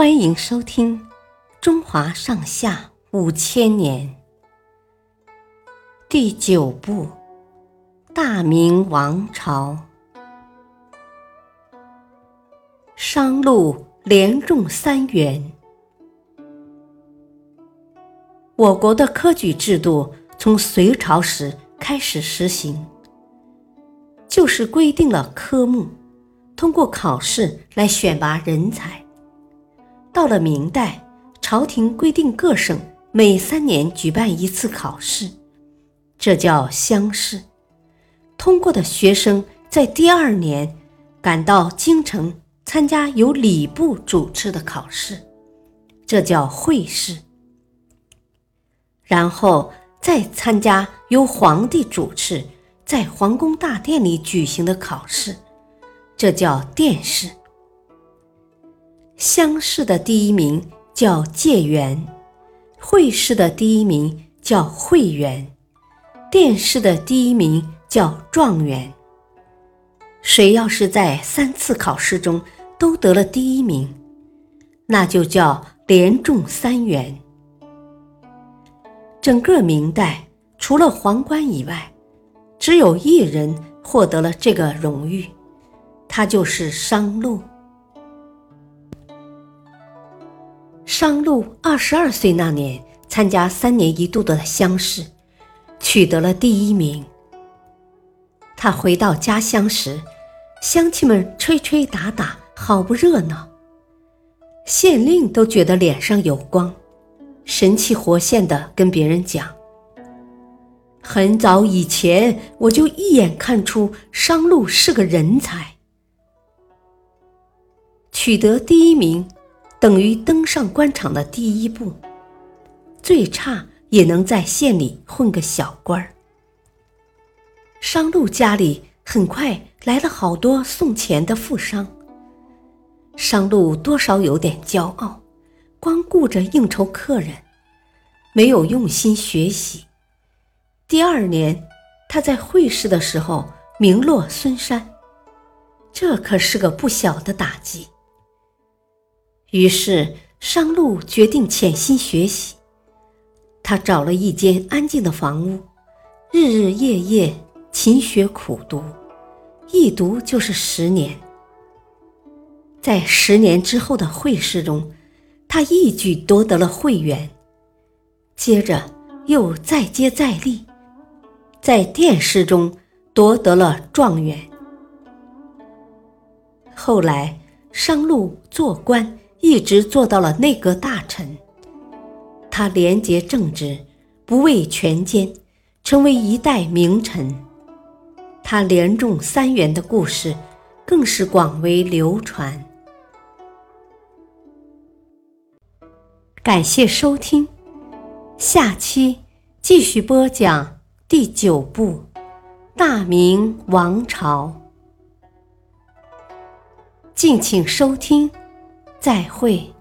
欢迎收听《中华上下五千年》第九部《大明王朝》。商路连中三元。我国的科举制度从隋朝时开始实行，就是规定了科目，通过考试来选拔人才。到了明代，朝廷规定各省每三年举办一次考试，这叫乡试。通过的学生在第二年赶到京城参加由礼部主持的考试，这叫会试。然后再参加由皇帝主持在皇宫大殿里举行的考试，这叫殿试。乡试的第一名叫解元，会试的第一名叫会元，殿试的第一名叫状元。谁要是在三次考试中都得了第一名，那就叫连中三元。整个明代除了皇冠以外，只有一人获得了这个荣誉，他就是商禄。商禄二十二岁那年，参加三年一度的乡试，取得了第一名。他回到家乡时，乡亲们吹吹打打，好不热闹。县令都觉得脸上有光，神气活现的跟别人讲：“很早以前，我就一眼看出商禄是个人才，取得第一名。”等于登上官场的第一步，最差也能在县里混个小官儿。商路家里很快来了好多送钱的富商，商路多少有点骄傲，光顾着应酬客人，没有用心学习。第二年，他在会试的时候名落孙山，这可是个不小的打击。于是，商路决定潜心学习。他找了一间安静的房屋，日日夜夜勤学苦读，一读就是十年。在十年之后的会试中，他一举夺得了会员，接着又再接再厉，在殿试中夺得了状元。后来，商路做官。一直做到了内阁大臣，他廉洁正直，不畏权奸，成为一代名臣。他连中三元的故事，更是广为流传。感谢收听，下期继续播讲第九部《大明王朝》，敬请收听。再会。